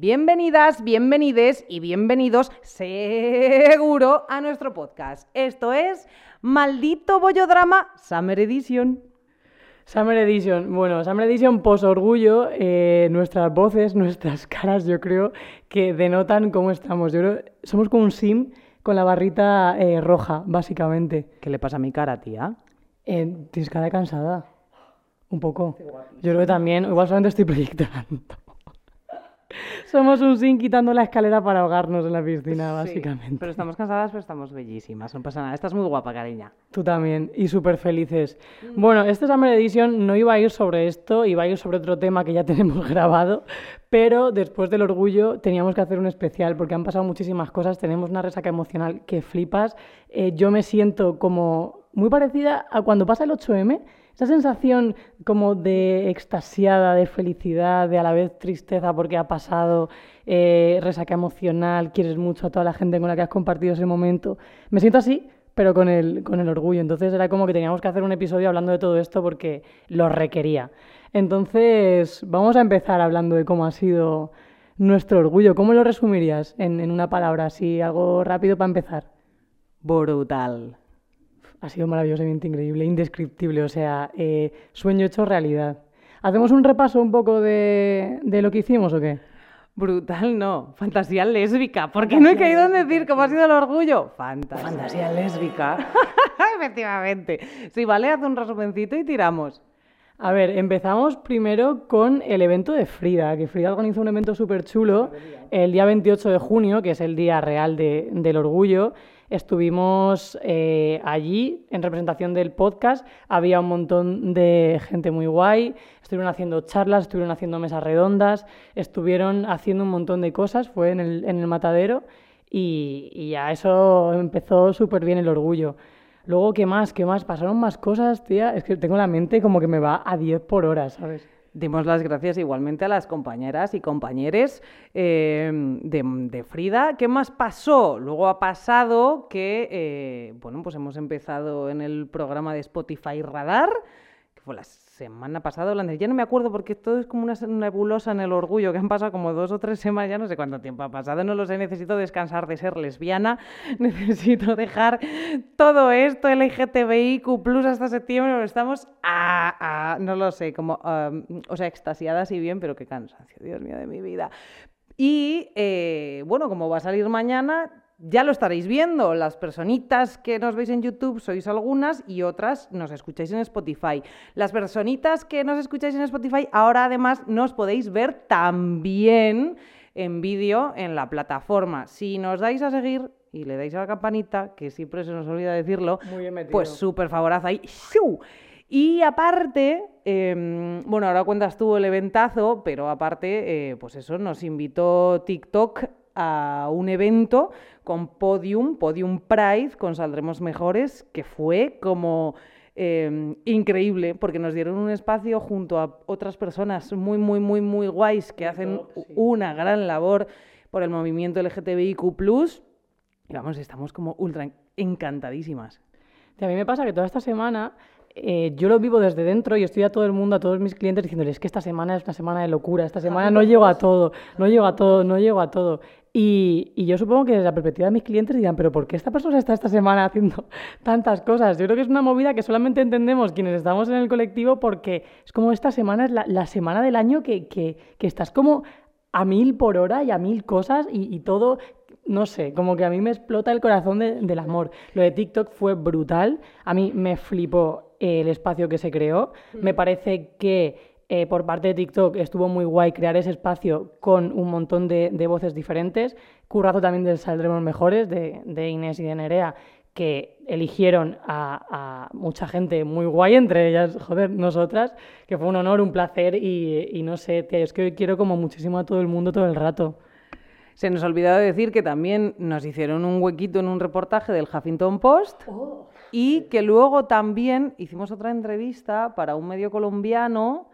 Bienvenidas, bienvenides y bienvenidos seguro a nuestro podcast. Esto es Maldito Bollodrama Summer Edition. Summer Edition, bueno, Summer Edition pos orgullo, eh, nuestras voces, nuestras caras, yo creo que denotan cómo estamos. Yo creo, somos como un sim con la barrita eh, roja, básicamente. ¿Qué le pasa a mi cara, tía? Eh, tienes cara de cansada. Un poco. Yo creo que también, igual solamente estoy proyectando. Somos un sim quitando la escalera para ahogarnos en la piscina, básicamente. pero estamos cansadas, pero estamos bellísimas, no pasa nada. Estás muy guapa, cariña. Tú también, y súper felices. Bueno, este Summer Edition no iba a ir sobre esto, iba a ir sobre otro tema que ya tenemos grabado, pero después del orgullo teníamos que hacer un especial porque han pasado muchísimas cosas, tenemos una resaca emocional que flipas. Eh, yo me siento como muy parecida a cuando pasa el 8M esa sensación como de extasiada, de felicidad, de a la vez tristeza porque ha pasado, eh, resaca emocional, quieres mucho a toda la gente con la que has compartido ese momento. Me siento así, pero con el, con el orgullo. Entonces era como que teníamos que hacer un episodio hablando de todo esto porque lo requería. Entonces vamos a empezar hablando de cómo ha sido nuestro orgullo. ¿Cómo lo resumirías en, en una palabra, así algo rápido para empezar? Brutal ha sido maravillosamente increíble, indescriptible, o sea, eh, sueño hecho realidad. ¿Hacemos un repaso un poco de, lo que hicimos o qué? Brutal, no. Fantasía lésbica. ¿Por qué no he caído en decir cómo ha sido el orgullo? Fantasía. Fantasía lésbica. Efectivamente. Sí, vale, haz un resumencito y tiramos. A ver, empezamos primero con el evento de Frida, que Frida organizó un evento súper chulo el día 28 de junio, que es el día real del orgullo, Estuvimos eh, allí en representación del podcast, había un montón de gente muy guay, estuvieron haciendo charlas, estuvieron haciendo mesas redondas, estuvieron haciendo un montón de cosas, fue en el, matadero y, y ya eso empezó súper bien el orgullo. Luego, ¿qué más? ¿Qué más? Pasaron más cosas, tía. Es que tengo la mente como que me va a 10 por hora, ¿sabes? Dimos las gracias igualmente a las compañeras y compañeros em, de, Frida. ¿Qué más pasó? Luego ha pasado que, eh, bueno, pues hemos empezado en el programa de Spotify Radar, que fue las semana pasada holandés. Ya no me acuerdo porque todo es como una nebulosa en el orgullo, que han pasado como dos o tres semanas, ya no sé cuánto tiempo ha pasado, no lo sé, necesito descansar de ser lesbiana, necesito dejar todo esto LGTBIQ plus hasta septiembre, estamos no lo sé, como, o sea, extasiadas y bien, pero qué cansancio, Dios mío de mi vida. Y eh, bueno, como va a salir mañana, ya lo estaréis viendo, las personitas que nos veis en YouTube sois algunas y otras nos escucháis en Spotify. Las personitas que nos escucháis en Spotify ahora además nos podéis ver también en vídeo en la plataforma. Si nos dais a seguir y le dais a la campanita, que siempre se nos olvida decirlo, pues súper favorad ahí. Y aparte, em, bueno, ahora cuentas tú el eventazo, pero aparte, eh, pues eso, nos invitó TikTok a un evento con Podium, Podium Pride, con Saldremos Mejores, que fue como em, increíble, porque nos dieron un espacio junto a otras personas muy, muy, muy, muy guays que hacen una gran labor por el movimiento LGTBIQ. Y vamos, estamos como ultra encantadísimas. a mí me pasa que toda esta semana eh, yo lo vivo desde dentro y estoy a todo el mundo, a todos mis clientes diciéndoles que esta semana es una semana de locura, esta semana no llego a todo, no llego a todo, no llego a todo. Y, y, yo supongo que desde la perspectiva de mis clientes dirán, pero ¿por qué esta persona está esta semana haciendo tantas cosas? Yo creo que es una movida que solamente entendemos quienes estamos en el colectivo porque es como esta semana es la, la semana del año que, que, que, estás como a mil por hora y a mil cosas y, y todo no sé, como que a mí me explota el corazón del amor. Lo de TikTok fue brutal, a mí me flipó el espacio que se creó, me parece que eh, por parte de TikTok estuvo muy guay crear ese espacio con un montón de, voces diferentes. Currazo también de Saldremos Mejores, de, Inés y de Nerea, que eligieron a, mucha gente muy guay, entre ellas, joder, nosotras, que fue un honor, un placer y, no sé, es que hoy quiero como muchísimo a todo el mundo todo el rato. Se nos ha olvidado decir que también nos hicieron un huequito en un reportaje del Huffington Post oh. y que luego también hicimos otra entrevista para un medio colombiano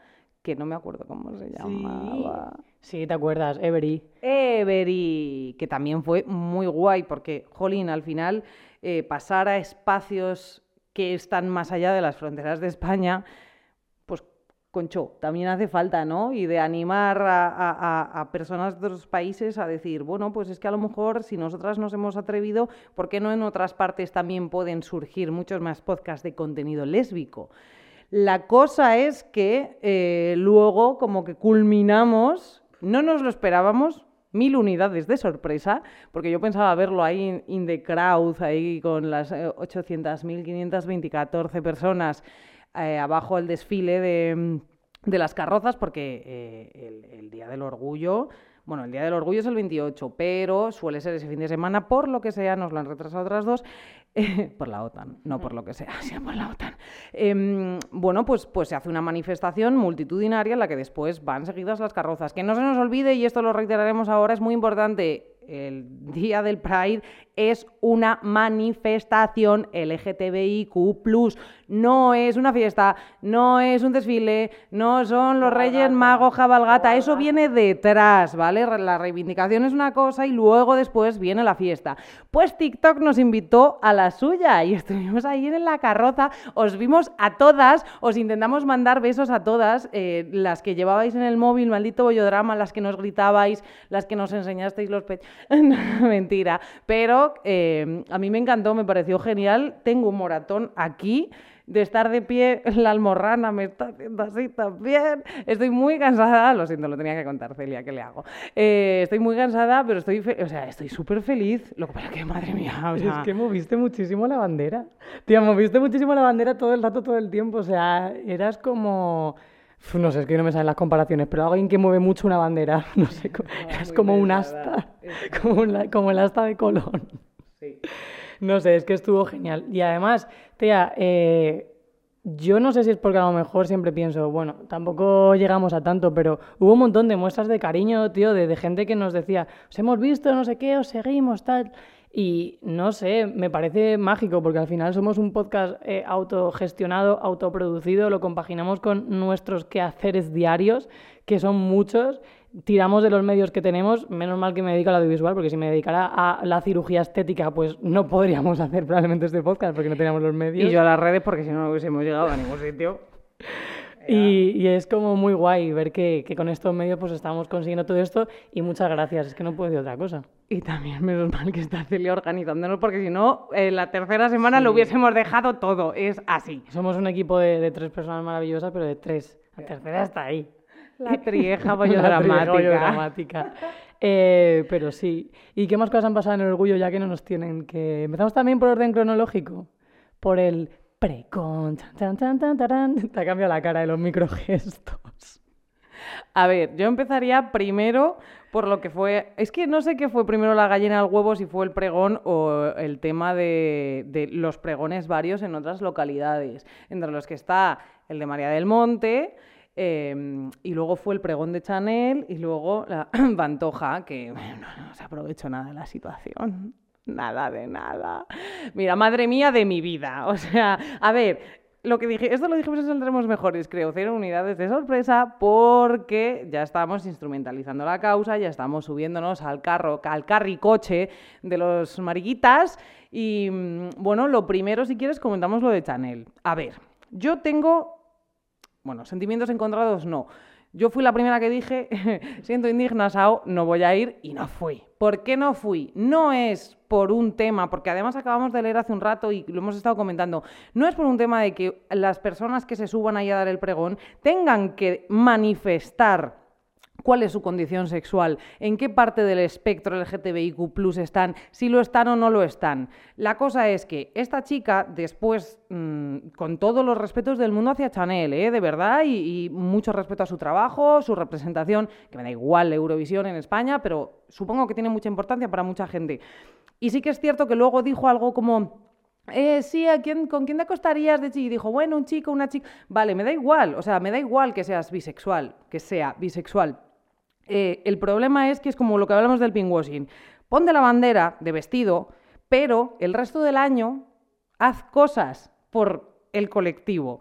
que no me acuerdo cómo se llamaba. Sí, te acuerdas, Every. Every, que también fue muy guay porque, jolín, al final eh, pasar a espacios que están más allá de las fronteras de España, pues concho, también hace falta, ¿no? Y de animar a, personas de otros países a decir, bueno, pues es que a lo mejor si nosotras nos hemos atrevido, ¿por qué no en otras partes también pueden surgir muchos más podcasts de contenido lésbico? La cosa es que eh, luego como que culminamos, no nos lo esperábamos, mil unidades de sorpresa, porque yo pensaba verlo ahí in, the crowd, ahí con las 800.524 eh, personas eh, abajo el desfile de, de, las carrozas, porque eh, el, Día del Orgullo, bueno, el Día del Orgullo es el 28, pero suele ser ese fin de semana, por lo que sea, nos lo han retrasado otras dos, por la OTAN, no por lo que sea, sino por la OTAN. Em, bueno, pues, pues se hace una manifestación multitudinaria en la que después van seguidas las carrozas. Que no se nos olvide, y esto lo reiteraremos ahora, es muy importante, el Día del Pride es una manifestación LGTBIQ no es una fiesta, no es un desfile, no son los Reyes Magos Jabalgata, eso viene detrás, ¿vale? La reivindicación es una cosa y luego después viene la fiesta. Pues TikTok nos invitó a la suya y estuvimos ahí en la carroza, os vimos a todas, os intentamos mandar besos a todas, eh, las que llevabais en el móvil, maldito bollodrama, las que nos gritabais, las que nos enseñasteis los pechos. Mentira, pero eh, a mí me encantó, me pareció genial, tengo un moratón aquí de estar de pie, la almorrana me está haciendo así también. Estoy muy cansada, lo siento, lo tenía que contar, Celia, ¿qué le hago? Eh, estoy muy cansada, pero estoy, o sea, estoy súper feliz. Lo que pasa que, madre mía, o sea... Es que moviste muchísimo la bandera. Tía, moviste muchísimo la bandera todo el rato, todo el tiempo. O sea, eras como... no sé, es que no me salen las comparaciones, pero alguien que mueve mucho una bandera, no sé, es como un asta, como, como el asta de Colón. Sí. No sé, es que estuvo genial. Y además, tía, eh, yo no sé si es porque a lo mejor siempre pienso, bueno, tampoco llegamos a tanto, pero hubo un montón de muestras de cariño, tío, de, gente que nos decía, os hemos visto, no sé qué, os seguimos, tal. Y no sé, me parece mágico porque al final somos un podcast eh, autogestionado, autoproducido, lo compaginamos con nuestros quehaceres diarios, que son muchos, tiramos de los medios que tenemos, menos mal que me dedico al audiovisual, porque si me dedicara a la cirugía estética, pues no podríamos hacer probablemente este podcast porque no teníamos los medios. Y yo a las redes porque si no no hubiésemos llegado a ningún sitio. Y, es como muy guay ver que, con estos medios pues estamos consiguiendo todo esto y muchas gracias, es que no puedo decir otra cosa. Y también menos mal que está Celia organizándonos porque si no, en la tercera semana lo hubiésemos dejado todo, es así. Somos un equipo de, de tres personas maravillosas, pero de tres. La tercera está ahí. La trieja bollodramática. eh, pero sí. ¿Y qué más cosas han pasado en el orgullo ya que no nos tienen que... Empezamos también por orden cronológico. Por el precon. Te ha cambiado la cara de los microgestos. A ver, yo empezaría primero por lo que fue. Es que no sé qué fue primero la gallina al huevo, si fue el pregón o el tema de, de, los pregones varios en otras localidades, entre los que está el de María del Monte, Em, y luego fue el pregón de Chanel y luego la Pantoja, que no, se aprovechó nada de la situación. Nada de nada. Mira, madre mía de mi vida. O sea, a ver, lo que dije, esto lo dijimos en Saldremos Mejores, creo, cero unidades de sorpresa, porque ya estamos instrumentalizando la causa, ya estamos subiéndonos al carro, al carricoche de los mariquitas. Y mm, bueno, lo primero, si quieres, comentamos lo de Chanel. A ver, yo tengo bueno, sentimientos encontrados no. Yo fui la primera que dije, siento indigna, Sao, no voy a ir y no fui. ¿Por qué no fui? No es por un tema, porque además acabamos de leer hace un rato y lo hemos estado comentando, no es por un tema de que las personas que se suban ahí a dar el pregón tengan que manifestar cuál es su condición sexual, en qué parte del espectro LGTBIQ están, si lo están o no lo están. La cosa es que esta chica, después, mm, con todos los respetos del mundo hacia Chanel, ¿eh? de verdad, y, mucho respeto a su trabajo, su representación, que me da igual Eurovisión en España, pero supongo que tiene mucha importancia para mucha gente. Y sí que es cierto que luego dijo algo como... Eh, sí, ¿a quién, ¿con quién te acostarías de Y dijo, bueno, un chico, una chica. Vale, me da igual, o sea, me da igual que seas bisexual, que sea bisexual. Eh, el problema es que es como lo que hablamos del pinkwashing. Ponte la bandera de vestido, pero el resto del año haz cosas por el colectivo.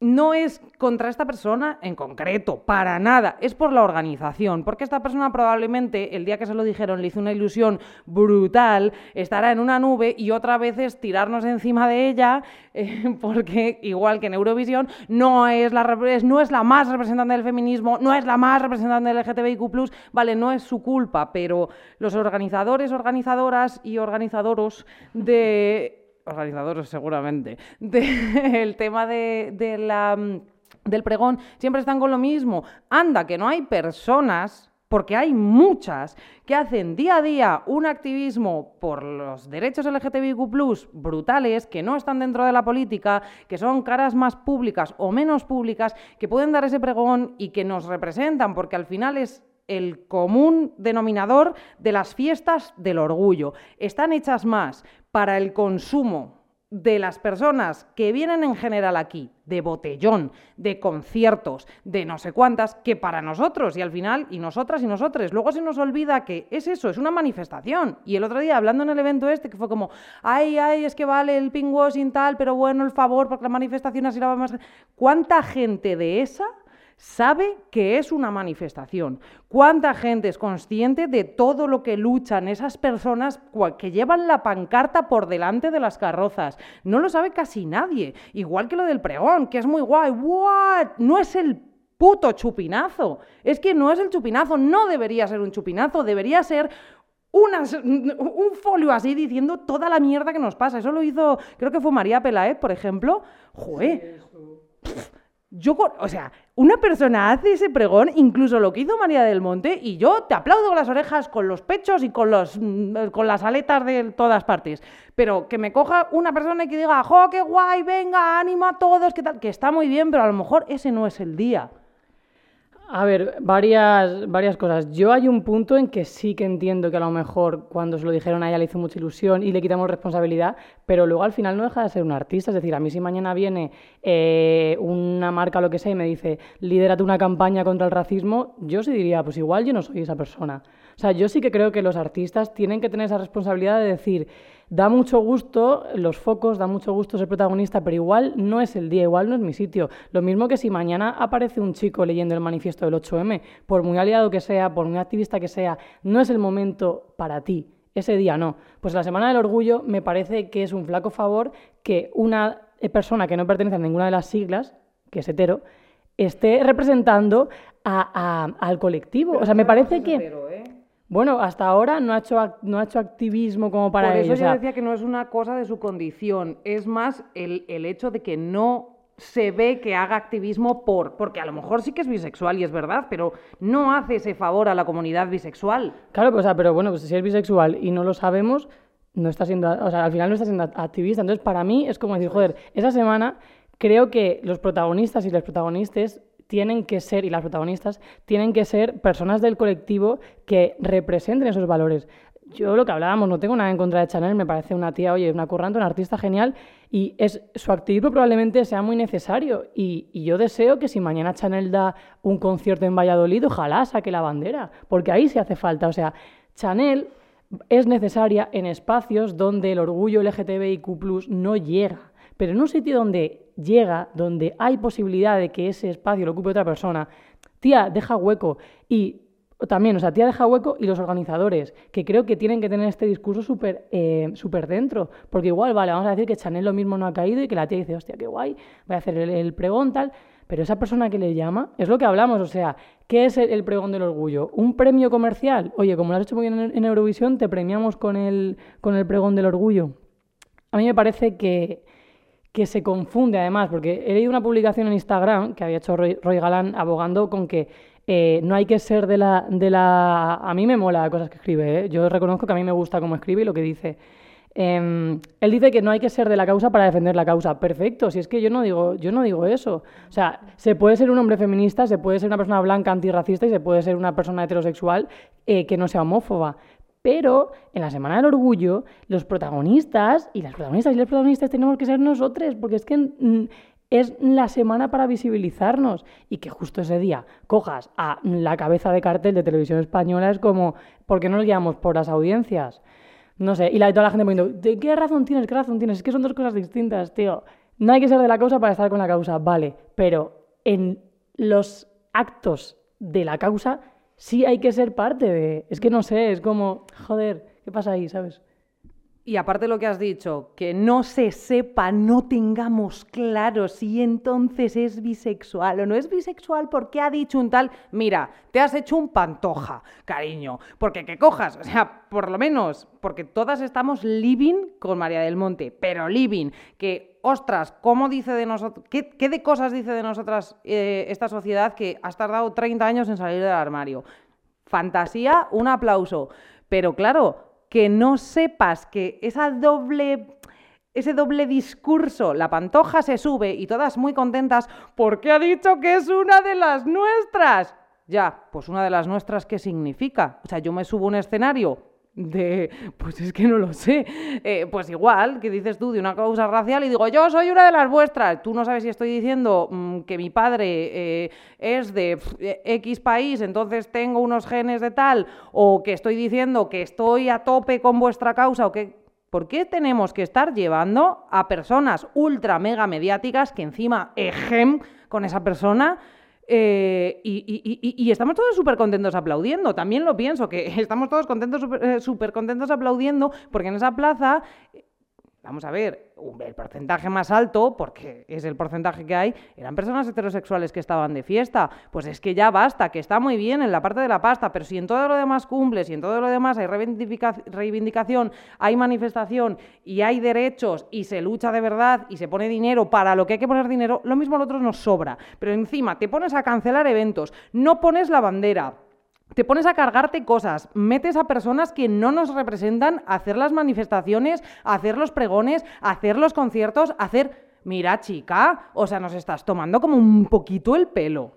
No es contra esta persona en concreto, para nada, es por la organización, porque esta persona probablemente el día que se lo dijeron le hizo una ilusión brutal, estará en una nube y otra vez es tirarnos encima de ella, eh, porque igual que en Eurovisión no es, la, no es la más representante del feminismo, no es la más representante del LGTBIQ, vale, no es su culpa, pero los organizadores, organizadoras y organizadoros de organizadores seguramente, del tema de, mm, del pregón, siempre están con lo mismo. Anda, que no hay personas porque hay muchas que hacen día a día un activismo por los derechos LGTBIQ brutales, que no están dentro de la política, que son caras más públicas o menos públicas, que pueden dar ese pregón y que nos representan, porque al final es el común denominador de las fiestas del orgullo. Están hechas más para el consumo de las personas que vienen en general aquí, de botellón, de conciertos, de no sé cuántas, que para nosotros y al final, y nosotras y nosotros. Luego se nos olvida que es eso, es una manifestación. Y el otro día, hablando en el evento este, que fue como, ay, ay, es que vale el sin tal, pero bueno, el favor, porque la manifestación así la va más... ¿Cuánta gente de esa sabe que es una manifestación. ¿Cuánta gente es consciente de todo lo que luchan esas personas que llevan la pancarta por delante de las carrozas? No lo sabe casi nadie. Un que lo del pregón, que es muy guay. ¿What? No es el puto chupinazo. Es que no es el chupinazo, no debería ser un chupinazo, debería ser un folio así diciendo toda la mierda que nos pasa. Eso lo hizo, creo que fue María Pelaez, por ejemplo. Joder. Yo, o sea, una persona hace ese pregón, incluso lo que hizo María del Monte, y yo te aplaudo con las orejas, con los pechos y con, los, mm, con las aletas de todas partes. Pero que me coja una persona y que diga, ¡jo, qué guay! Venga, anima a todos, ¿qué tal? Que está muy bien, pero a lo mejor ese no es el día. A ver, varias, varias cosas. Yo hay un punto en que sí que entiendo que a lo mejor cuando se lo dijeron a ella le hizo mucha ilusión y le quitamos responsabilidad, pero luego al final no deja de ser un artista. Es decir, a mí si mañana viene eh, una marca o lo que sea y me dice, lidérate una campaña contra el racismo, yo sí diría, pues igual yo no soy esa persona. O sea, yo sí que creo que los artistas tienen que tener esa responsabilidad de decir, da mucho gusto los focos, da mucho gusto ser protagonista, pero igual no es el día, igual no es mi sitio. Lo mismo que si mañana aparece un chico leyendo el manifiesto del 8M, por muy aliado que sea, por muy activista que sea, no es el momento para ti. Ese día no. Pues la Semana del Orgullo me parece que es un flaco favor que una persona que no pertenece a ninguna de las siglas, que es hetero, esté representando al colectivo. o sea, me parece que... ¿eh? Bueno, hasta ahora no ha hecho, no ha hecho activismo como para Por eso yo decía que no es una cosa de su condición, es más el, el hecho de que no se ve que haga activismo por, porque a lo mejor sí que es bisexual y es verdad, pero no hace ese favor a la comunidad bisexual. Claro, pues, pero bueno, pues si es bisexual y no lo sabemos, no está siendo, o sea, al final no está siendo activista. Entonces, para mí es como decir, joder, esa semana creo que los protagonistas y las protagonistas tienen que ser, y las protagonistas, tienen que ser personas del colectivo que representen esos valores. Yo lo que hablábamos, no tengo nada en contra de Chanel, me parece una tía, oye, una currante, una artista genial, y es, su activismo probablemente sea muy necesario. Y, yo deseo que si mañana Chanel da un concierto en Valladolid, ojalá saque la bandera, porque ahí se hace falta. O sea, Chanel es necesaria en espacios donde el orgullo LGTBIQ no llega, pero en un sitio donde llega, donde hay posibilidad de que ese espacio lo ocupe otra persona, tía, deja hueco. Y también, o sea, tía, deja hueco y los organizadores, que creo que tienen que tener este discurso súper eh, dentro. Porque igual, vale, vamos a decir que Chanel lo mismo no ha caído y que la tía dice, hostia, qué guay, voy a hacer el, pregón, tal. Pero esa persona que le llama, es lo que hablamos, o sea, ¿qué es el, pregón del orgullo? ¿Un premio comercial? Oye, como lo has hecho muy bien en, en Eurovisión, te premiamos con el, con el pregón del orgullo. A mí me parece que, que se confunde además, porque he leído una publicación en Instagram que había hecho Roy, Galán abogando con que eh, no hay que ser de la, de la... A mí me mola cosas que escribe, ¿eh? yo reconozco que a mí me gusta cómo escribe y lo que dice. Em, él dice que no hay que ser de la causa para defender la causa. Perfecto, si es que yo no digo, yo no digo eso. O sea, se puede ser un hombre feminista, se puede ser una persona blanca antirracista y se puede ser una persona heterosexual eh, que no sea homófoba. Pero en la Semana del Orgullo, los protagonistas y las protagonistas y los protagonistas tenemos que ser nosotros, porque es que mm, es la semana para visibilizarnos y que justo ese día cojas a la cabeza de cartel de televisión española es como, ¿por qué no nos guiamos por las audiencias? No sé, y la, toda la gente poniendo, ¿de qué razón tienes? ¿Qué razón tienes? Es que son dos cosas distintas, tío. no hay que ser de la causa para estar con la causa, vale, pero en los actos de la causa sí hay que ser parte de... Es que no sé, es como, joder, ¿qué pasa ahí, sabes? Y aparte lo que has dicho, que no se sepa, no tengamos claro si entonces es bisexual o no es bisexual porque ha dicho un tal, mira, te has hecho un pantoja, cariño, porque que cojas, o sea, por lo menos, porque todas estamos living con María del Monte, pero living, que, ostras, ¿cómo dice de nosotros, qué, de cosas dice de nosotras eh, esta sociedad que has tardado 30 años en salir del armario? Fantasía, un aplauso. Pero claro, que no sepas que esa doble ese doble discurso, la pantoja se sube y todas muy contentas porque ha dicho que es una de las nuestras. Ya, pues una de las nuestras, ¿qué significa? O sea, yo me subo a un escenario de, pues es que no lo sé, eh, pues igual, que dices tú, de una causa racial y digo, yo soy una de las vuestras, tú no sabes si estoy diciendo mm, que mi padre eh, es de X país, entonces tengo unos genes de tal, o que estoy diciendo que estoy a tope con vuestra causa, o que... ¿Por qué tenemos que estar llevando a personas ultra mega mediáticas que encima ejem con esa persona eh, y, estamos todos súper contentos aplaudiendo. También lo pienso, que estamos todos contentos, súper eh, contentos aplaudiendo, porque en esa plaza vamos a ver, el porcentaje más alto, porque es el porcentaje que hay, eran personas heterosexuales que estaban de fiesta. Pues es que ya basta, que está muy bien en la parte de la pasta, pero si en todo lo demás cumples y en todo lo demás hay reivindicación, hay manifestación y hay derechos y se lucha de verdad y se pone dinero para lo que hay que poner dinero, lo mismo a nosotros nos sobra. Pero encima te pones a cancelar eventos, no pones la bandera, te pones a cargarte cosas, metes a personas que no nos representan a hacer las manifestaciones, a hacer los pregones, a hacer los conciertos, a hacer... Mira, chica, o sea, nos estás tomando como un poquito el pelo.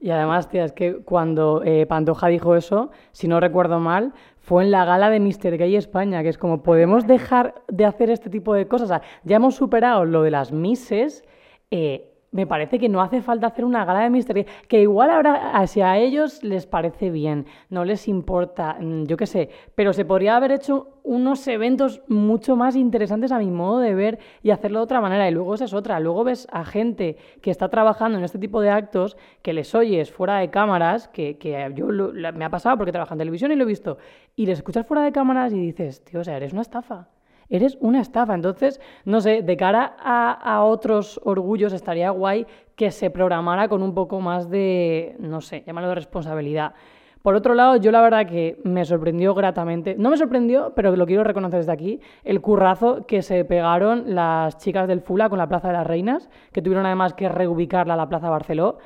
Y además, tía, es que cuando eh, Pantoja dijo eso, si no recuerdo mal, fue en la gala de Mr. Gay España, que es como, podemos dejar de hacer este tipo de cosas. O sea, ya hemos superado lo de las mises, eh, me parece que no hace falta hacer una gala de misterio, que igual ahora si a ellos les parece bien, no les importa, mm, yo qué sé, pero se podría haber hecho unos eventos mucho más interesantes a mi modo de ver y hacerlo de otra manera. Y luego esa es otra, luego ves a gente que está trabajando en este tipo de actos, que les oyes fuera de cámaras, que, que yo me ha pasado porque trabajo en televisión y lo he visto, y les escuchas fuera de cámaras y dices, tío, o sea, eres una estafa eres una estafa. Entonces, no sé, de cara a, otros orgullos estaría guay que se programara con un poco más de, no sé, llámalo de responsabilidad. Por otro lado, yo la verdad que me sorprendió gratamente, no me sorprendió, pero lo quiero reconocer desde aquí, el currazo que se pegaron las chicas del Fula con la Plaza de las Reinas, que tuvieron además que reubicarla a la Plaza Barceló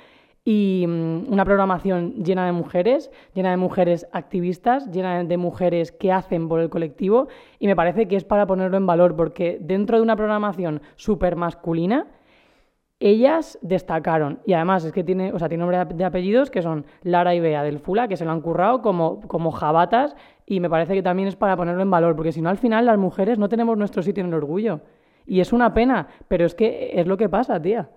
y mm, una programación llena de mujeres, llena de mujeres activistas, llena de mujeres que hacen por el colectivo y me parece que es para ponerlo en valor porque dentro de una programación súper masculina, ellas destacaron y además es que tiene, o sea, tiene nombre de apellidos que son Lara y Bea del Fula, que se lo han currado como, como jabatas y me parece que también es para ponerlo en valor porque si no al final las mujeres no tenemos nuestro sitio en el orgullo y es una pena, pero es que es lo que pasa, tía.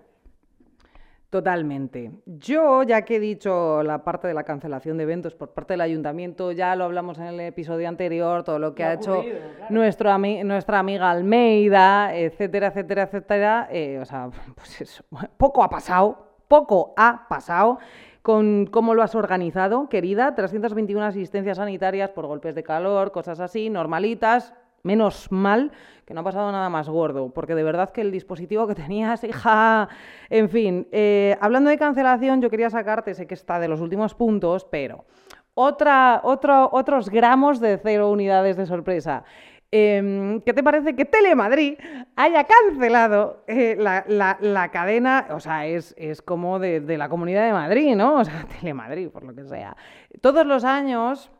Totalmente. Yo, ya que he dicho la parte de la cancelación de eventos por parte del ayuntamiento, ya lo hablamos en el episodio anterior, todo lo que ha hecho nuestra amiga Almeida, etcétera, etcétera, etcétera. Eh, o sea, pues eso, poco ha pasado, poco ha pasado con cómo lo has organizado, querida. 321 asistencias sanitarias por golpes de calor, cosas así, normalitas, Menos mal que no ha pasado nada más gordo, porque de verdad que el dispositivo que tenías, hija, en fin, eh, hablando de cancelación, yo quería sacarte, sé que está de los últimos puntos, pero otra, otro, otros gramos de cero unidades de sorpresa. Em, ¿Qué te parece que Telemadrid haya cancelado eh, la, cadena? O sea, es, es como de, de, la Comunidad de Madrid, ¿no? O sea, Telemadrid, por lo que sea. Todos los años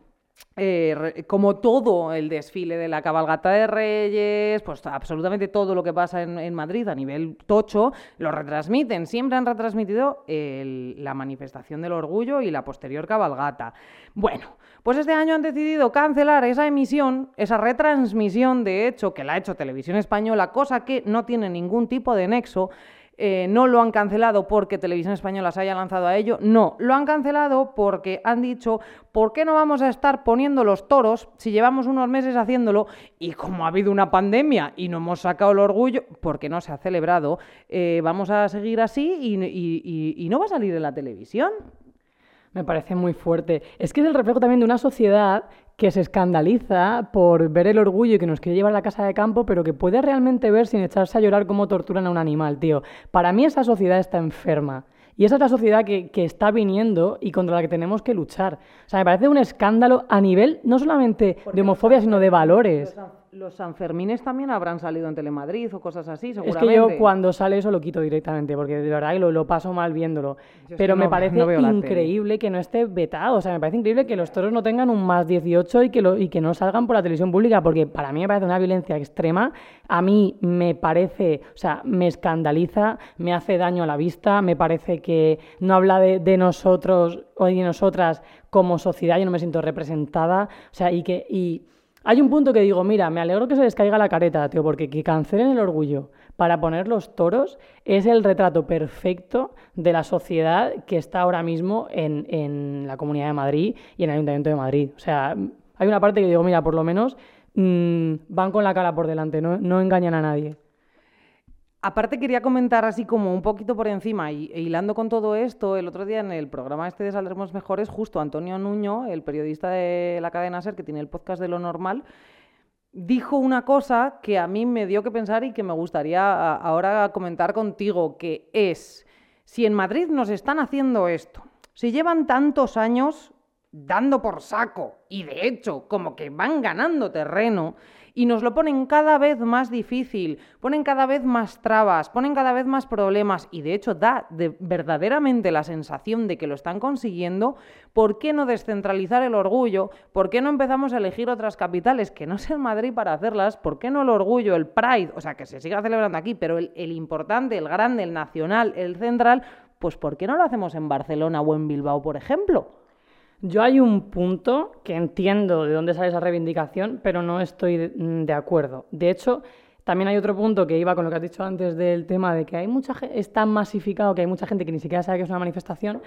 eh, como todo el desfile de la cabalgata de Reyes, pues absolutamente todo lo que pasa en, Madrid a nivel tocho, lo retransmiten. Siempre han retransmitido la manifestación del orgullo y la posterior cabalgata. Bueno, pues este año han decidido cancelar esa emisión, esa retransmisión, de hecho, que la ha hecho Televisión Española, cosa que no tiene ningún tipo de nexo. Eh, no lo han cancelado porque Televisión Española se haya lanzado a ello, no, lo han cancelado porque han dicho, ¿por qué no vamos a estar poniendo los toros si llevamos unos meses haciéndolo y como ha habido una pandemia y no hemos sacado el orgullo, porque no se ha celebrado, eh, vamos a seguir así y no va a salir en la televisión? Me parece muy fuerte. Es que es el reflejo también de una sociedad que se escandaliza por ver el orgullo y que nos quiere llevar a la casa de campo, pero que puede realmente ver sin echarse a llorar cómo torturan a un animal, tío. Para mí esa sociedad está enferma. Y esa es la sociedad que, está viniendo y contra la que tenemos que luchar. O sea, me parece un escándalo a nivel no solamente de homofobia, sino de valores. Los Sanfermines también habrán salido en Telemadrid o cosas así, seguramente. Es que yo cuando sale eso lo quito directamente, porque de verdad lo, lo paso mal viéndolo. Pero me parece increíble que no esté vetado. O sea, me parece increíble que los toros no tengan un más 18 y que, lo, y que no salgan por la televisión pública, porque para mí me parece una violencia extrema. A mí me parece, o sea, me escandaliza, me hace daño a la vista, me parece que no habla de, de nosotros o de nosotras como sociedad, yo no me siento representada. O sea, y que. Y, hay un punto que digo, mira, me alegro que se les caiga la careta, tío, porque que cancelen el orgullo para poner los toros es el retrato perfecto de la sociedad que está ahora mismo en, la Comunidad de Madrid y en el Ayuntamiento de Madrid. O sea, hay una parte que digo, mira, por lo menos mm, van con la cara por delante, no engañan a nadie. Aparte quería comentar así como un poquito por encima y e hilando con todo esto, el otro día en el programa este de Saldremos Mejores, justo Antonio Nuño, el periodista de la cadena SER que tiene el podcast de lo normal, dijo una cosa que a mí me dio que pensar y que me gustaría ahora comentar contigo, que es, si en Madrid nos están haciendo esto, si llevan tantos años dando por saco y de hecho como que van ganando terreno, y nos lo ponen cada vez más difícil, ponen cada vez más trabas, ponen cada vez más problemas y de hecho da verdaderamente la sensación de que lo están consiguiendo, ¿por qué no descentralizar el orgullo? ¿Por qué no empezamos a elegir otras capitales que no sean Madrid para hacerlas? ¿Por qué no el orgullo, el Pride? O sea, que se siga celebrando aquí, pero el, el importante, el grande, el nacional, el central, pues ¿por qué no lo hacemos en Barcelona o en Bilbao, por ejemplo? Yo hay un punto que entiendo de dónde sale esa reivindicación, pero no estoy de, acuerdo. De hecho, también hay otro punto que iba con lo que has dicho antes del tema de que hay mucha es tan masificado que hay mucha gente que ni siquiera sabe que es una manifestación.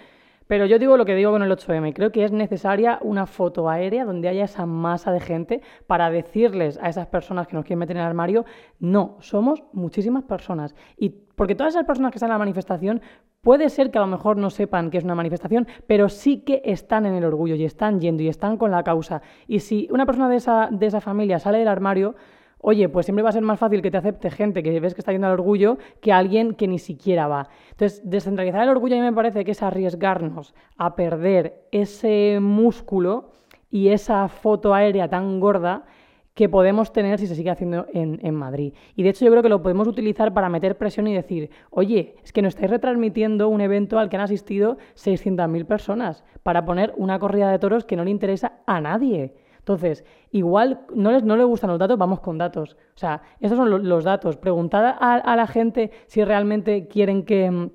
Pero yo digo lo que digo con el 8M. Creo que es necesaria una foto aérea donde haya esa masa de gente para decirles a esas personas que nos quieren meter en el armario, no, somos muchísimas personas. Y porque todas esas personas que están en la manifestación Puede ser que a lo mejor no sepan que es una manifestación, pero sí que están en el orgullo y están yendo y están con la causa. Y si una persona de esa, de esa familia sale del armario, oye, pues siempre va a ser más fácil que te acepte gente que ves que está yendo al orgullo que alguien que ni siquiera va. Entonces, descentralizar el orgullo a mí me parece que es arriesgarnos a perder ese músculo y esa foto aérea tan gorda que podemos tener si se sigue haciendo en, Madrid. Y de hecho yo creo que lo podemos utilizar para meter presión y decir, oye, es que nos estáis retransmitiendo un evento al que han asistido 600.000 personas para poner una corrida de toros que no le interesa a nadie. Entonces, igual no les, no les gustan los datos, vamos con datos. O sea, estos son los, datos. Preguntad a la gente si realmente quieren que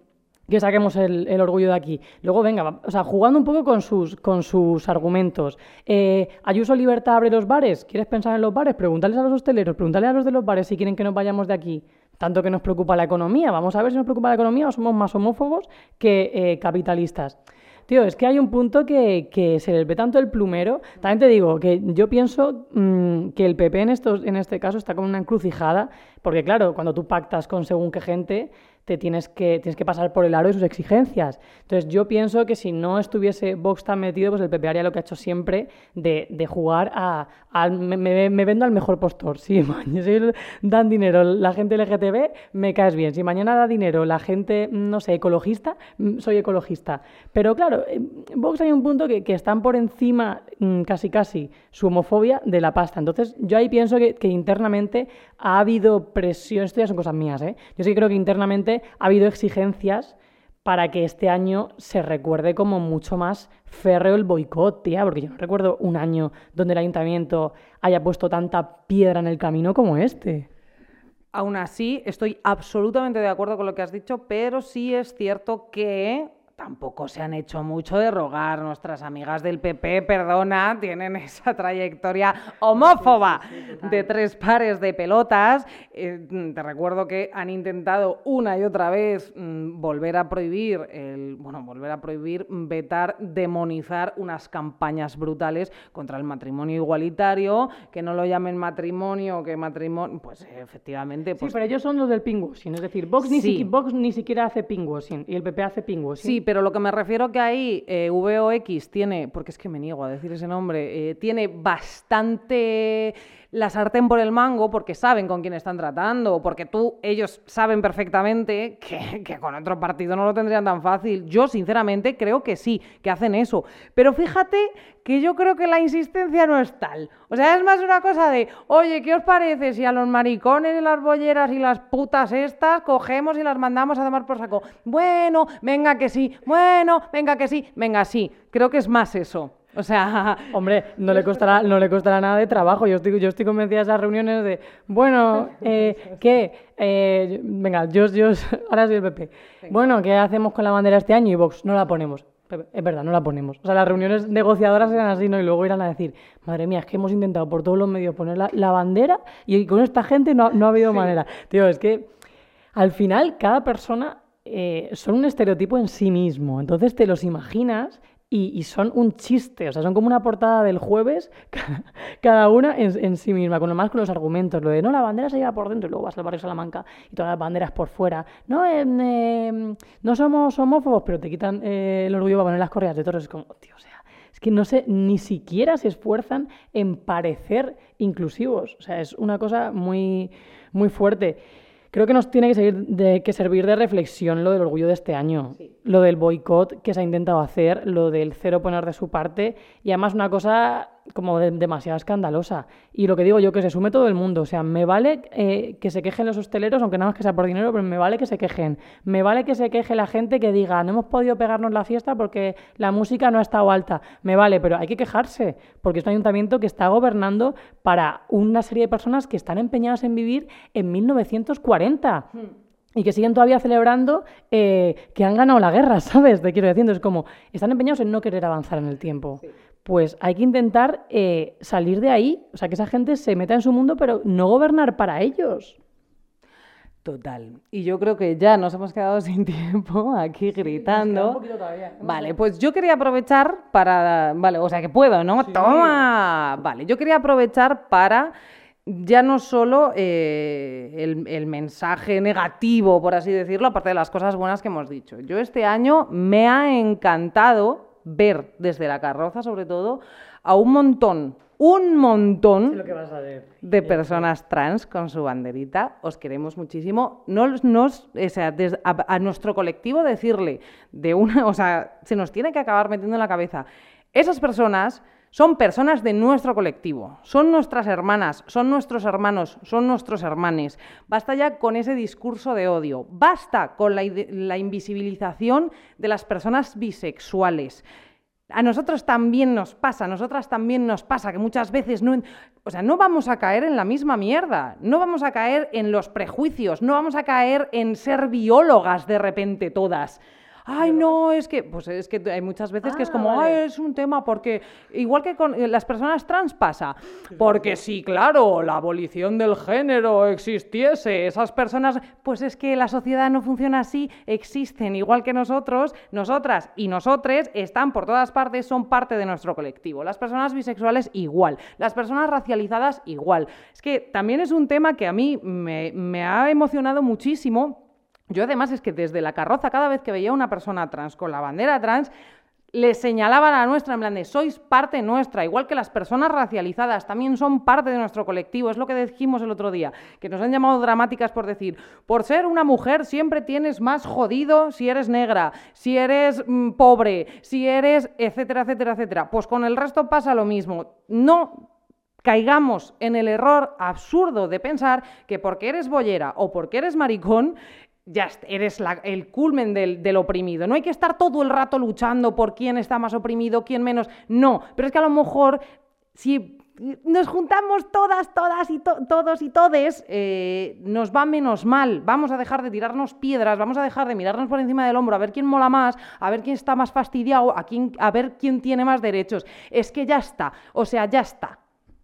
que saquemos el, orgullo de aquí. Luego, venga, o sea, jugando un poco con sus, con sus argumentos. Eh, ¿Ayuso Libertad abre los bares? ¿Quieres pensar en los bares? Pregúntales a los hosteleros, pregúntales a los de los bares si quieren que nos vayamos de aquí. Tanto que nos preocupa la economía. Vamos a ver si nos preocupa la economía o somos más homófobos que eh, capitalistas. Tío, es que hay un punto que, que, se les ve tanto el plumero. También te digo que yo pienso mm, que el PP en, estos, en este caso está con una encrucijada, porque claro, cuando tú pactas con según qué gente, te tienes que, tienes que pasar por el aro de sus exigencias. Entonces yo pienso que si no estuviese Vox tan metido, pues el PP haría lo que ha hecho siempre de, de jugar a, me, vendo al mejor postor. Si mañana dan dinero la gente LGTB, me caes bien. Si mañana da dinero la gente, no sé, ecologista, mm, soy ecologista. Pero claro, en Vox hay un punto que, que están por encima mm, casi casi su homofobia de la pasta. Entonces yo ahí pienso que, que internamente ha habido presión, esto ya son cosas mías, ¿eh? Yo sí creo que internamente ha habido exigencias para que este año se recuerde como mucho más férreo el boicot, tía, porque yo no recuerdo un año donde el ayuntamiento haya puesto tanta piedra en el camino como este. Aún así, estoy absolutamente de acuerdo con lo que has dicho, pero sí es cierto que tampoco se han hecho mucho de rogar. Nuestras amigas del PP, perdona, tienen esa trayectoria homófoba de tres pares de pelotas. Eh, te recuerdo que han intentado una y otra vez mm, volver a prohibir, el, bueno, volver a prohibir, vetar, demonizar unas campañas brutales contra el matrimonio igualitario, que no lo llamen matrimonio, que matrimonio, pues efectivamente. Pues, sí, pero ellos son los del pingüishing, es decir, Vox, ni, Vox ni siquiera hace pingüishing y el PP hace pingüishing. Sí, pero lo que me refiero que ahí eh, VOX tiene, porque es que me niego a decir ese nombre, eh, tiene bastante la sartén por el mango porque saben con quién están tratando, porque tú, ellos saben perfectamente que, con otro partido no lo tendrían tan fácil. Yo, sinceramente, creo que sí, que hacen eso. Pero fíjate que yo creo que la insistencia no es tal. O sea, es más una cosa de, oye, ¿qué os parece si a los maricones y las bolleras y las putas estas cogemos y las mandamos a tomar por saco? Bueno, venga que sí, bueno, venga que sí, venga sí. Creo que es más eso. O sea, hombre, no le costará, no le costará nada de trabajo. Yo estoy, yo estoy convencida de esas reuniones de, bueno, eh, ¿qué? Eh, venga, yo, yo, ahora soy el PP. Bueno, ¿qué hacemos con la bandera este año? Y Vox, no la ponemos. Es verdad, no la ponemos. O sea, las reuniones negociadoras eran así, ¿no? Y luego irán a decir, madre mía, es que hemos intentado por todos los medios poner la, bandera y con esta gente no, no ha habido manera. Tío, es que al final cada persona eh, son un estereotipo en sí mismo. Entonces te los imaginas y, son un chiste, o sea, son como una portada del jueves, cada una en, sí misma, con lo más con los argumentos, lo de no, la bandera se lleva por dentro y luego vas al barrio Salamanca y todas las banderas por fuera, no, em, no somos homófobos, pero te quitan eh, el orgullo para poner las correas de toros, es como, tío, o sea, es que no sé, ni siquiera se esfuerzan en parecer inclusivos, o sea, es una cosa muy, muy fuerte. Creo que nos tiene que, seguir de, que servir de reflexión lo del orgullo de este año, lo del boicot que se ha intentado hacer, lo del cero poner de su parte y además una cosa como demasiado escandalosa. Y lo que digo yo, que se sume todo el mundo. O sea, me vale eh, que se quejen los hosteleros, aunque nada más que sea por dinero, pero me vale que se quejen. Me vale que se queje la gente que diga, no hemos podido pegarnos la fiesta porque la música no ha estado alta. Me vale, pero hay que quejarse, porque es un ayuntamiento que está gobernando para una serie de personas que están empeñadas en vivir en 1940 hmm. Y que siguen todavía celebrando eh, que han ganado la guerra, ¿sabes? Te quiero decir, es como, están empeñados en no querer avanzar en el tiempo pues hay que intentar eh, salir de ahí, o sea, que esa gente se meta en su mundo, pero no gobernar para ellos. Total. Y yo creo que ya nos hemos quedado sin tiempo aquí gritando. Vale, pues yo quería aprovechar para. Vale, o sea que puedo, ¿no? ¡Toma! Vale, yo quería aprovechar para ya no solo eh, el, el, mensaje negativo, por así decirlo, aparte de las cosas buenas que hemos dicho. Yo este año me ha encantado ver desde la carroza, sobre todo, a un montón, un montón de personas trans con su banderita. Os queremos muchísimo. Nos, nos, o sea, a, nuestro colectivo decirle de una, o sea, se nos tiene que acabar metiendo en la cabeza. Esas personas son personas de nuestro colectivo, son nuestras hermanas, son nuestros hermanos, son nuestros hermanes. Basta ya con ese discurso de odio, basta con la, la invisibilización de las personas bisexuales. A nosotros también nos pasa, a nosotras también nos pasa que muchas veces no, o sea, no vamos a caer en la misma mierda, no vamos a caer en los prejuicios, no vamos a caer en ser biólogas de repente todas ay, no, es que, pues es que hay muchas veces que es ah, como, ay, es un tema porque, igual que con eh, las personas trans pasa, porque si, claro, la abolición del género existiese, esas personas, pues es que la sociedad no funciona así, existen, igual que nosotros, nosotras y nosotres están por todas partes, son parte de nuestro colectivo. Las personas bisexuales igual, las personas racializadas igual. Es que también es un tema que a mí me, me ha emocionado muchísimo yo además es que desde la carroza, cada vez que veía a una persona trans con la bandera trans, le señalaban a nuestra en plan de sois parte nuestra, igual que las personas racializadas también son parte de nuestro colectivo, es lo que dijimos el otro día, que nos han llamado dramáticas por decir, por ser una mujer siempre tienes más jodido si eres negra, si eres mm, pobre, si eres etcétera, etcétera, etcétera. Pues con el resto pasa lo mismo. No caigamos en el error absurdo de pensar que porque eres bollera o porque eres maricón, ya eres el culmen del, oprimido. No hay que estar todo el rato luchando por quién está más oprimido, quién menos. No, pero es que a lo mejor si nos juntamos todas, todas y todos y todes, eh, nos va menos mal. Vamos a dejar de tirarnos piedras, vamos a dejar de mirarnos por encima del hombro, a ver quién mola más, a ver quién está más fastidiado, a, quién, a ver quién tiene más derechos. Es que ya está, o sea, ya está.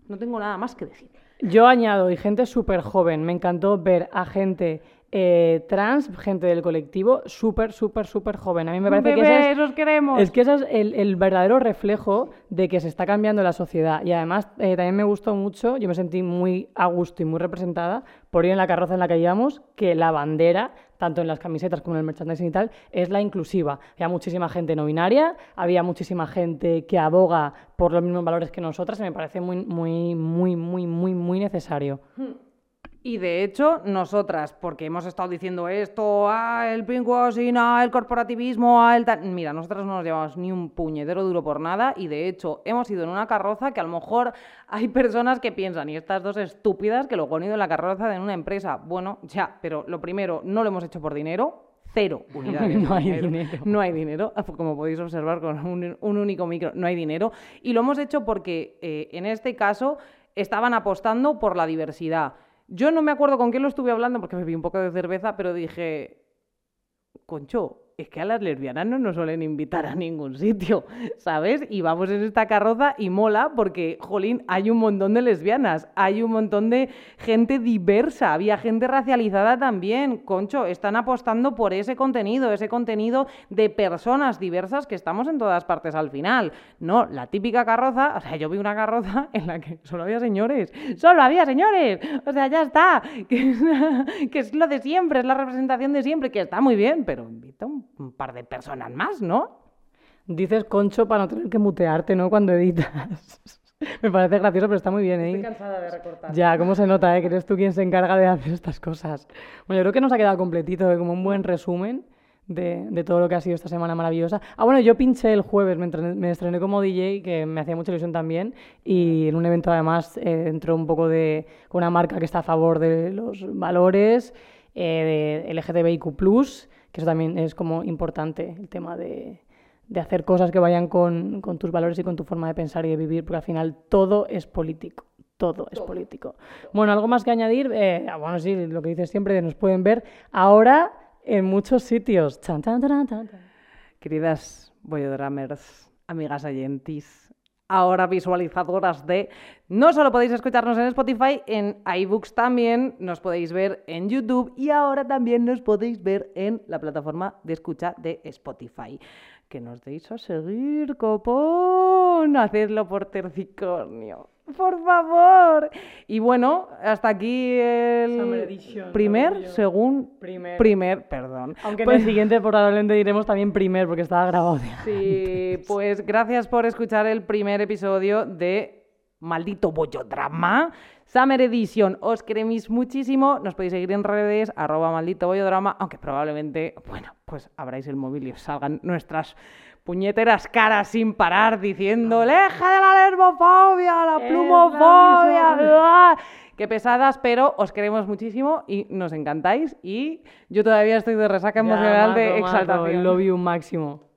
No tengo nada más que decir. Yo añado, y gente súper joven, me encantó ver a gente eh, trans, gente del colectivo, súper, súper, súper joven. A mí me parece que ese es, queremos. es que ese es el, verdadero reflejo de que se está cambiando la sociedad. Y además eh, también me gustó mucho, yo me sentí muy a gusto y muy representada por ir en la carroza en la que íbamos, que la bandera, tanto en las camisetas como en el merchandising y tal, es la inclusiva. Había muchísima gente no binaria, había muchísima gente que aboga por los mismos valores que nosotras y me parece muy, muy, muy, muy, muy, muy necesario. Hmm. Y de hecho, nosotras, porque hemos estado diciendo esto, ah, el pinkwashing, ah, el corporativismo, ah, el tal. Mira, nosotras no nos llevamos ni un puñetero duro por nada y de hecho hemos ido en una carroza que a lo mejor hay personas que piensan, y estas dos estúpidas que luego han ido en la carroza de una empresa. Bueno, ya, pero lo primero, no lo hemos hecho por dinero, cero unidades. no hay dinero. No hay dinero, como podéis observar con un, único micro, no hay dinero. Y lo hemos hecho porque eh, en este caso estaban apostando por la diversidad. Yo no me acuerdo con quién lo estuve hablando porque vi un poco de cerveza, pero dije, Concho, es que a las lesbianas no nos suelen invitar a ningún sitio, ¿sabes? Y vamos en esta carroza y mola porque, jolín, hay un montón de lesbianas, hay un montón de gente diversa, había gente racializada también. Concho, están apostando por ese contenido, ese contenido de personas diversas que estamos en todas partes al final. No, la típica carroza, o sea, yo vi una carroza en la que solo había señores, solo había señores, o sea, ya está, que es, lo de siempre, es la representación de siempre, que está muy bien, pero un un par de personas más, ¿no? Dices concho para no tener que mutearte, ¿no? Cuando editas. Me parece gracioso, pero está muy bien, ¿eh? Estoy cansada de recortar. Ya, ¿cómo se nota, eh? Que eres tú quien se encarga de hacer estas cosas. Bueno, yo creo que nos ha quedado completito, ¿eh? como un buen resumen de, de, todo lo que ha sido esta semana maravillosa. Ah, bueno, yo pinché el jueves, me, me estrené como DJ, que me hacía mucha ilusión también, y en un evento además eh, entró un poco de con una marca que está a favor de los valores eh, de LGTBIQ+, que eso también es como importante, el tema de, de hacer cosas que vayan con, con, tus valores y con tu forma de pensar y de vivir, porque al final todo es político. Todo es político. Bueno, algo más que añadir. Eh, ah, bueno, sí, lo que dices siempre, nos pueden ver ahora en muchos sitios. Chan, chan, Queridas Boyodramers, amigas ayentis, ahora visualizadoras de... No solo podéis escucharnos en Spotify, en iBooks también, nos podéis ver en YouTube y ahora también nos podéis ver en la plataforma de escucha de Spotify. Que nos deis a seguir, copón, hacedlo por Tercicornio por favor. Y bueno, hasta aquí el primer, según primer. primer, perdón. Aunque en el pues siguiente probablemente diremos también primer porque estaba grabado. sí, pues gracias por escuchar el primer episodio de Maldito Bollodrama. Summer Edition, os queréis muchísimo. Nos podéis seguir en redes, arroba maldito bollodrama, aunque probablemente, bueno, pues abráis el móvil y os salgan nuestras puñeteras caras sin parar diciendo ¡Leja de la lesbofobia, la plumofobia! Qué pesadas, pero os queremos muchísimo y nos encantáis. Y yo todavía estoy de resaca emocional de exaltación. Lo vi un máximo.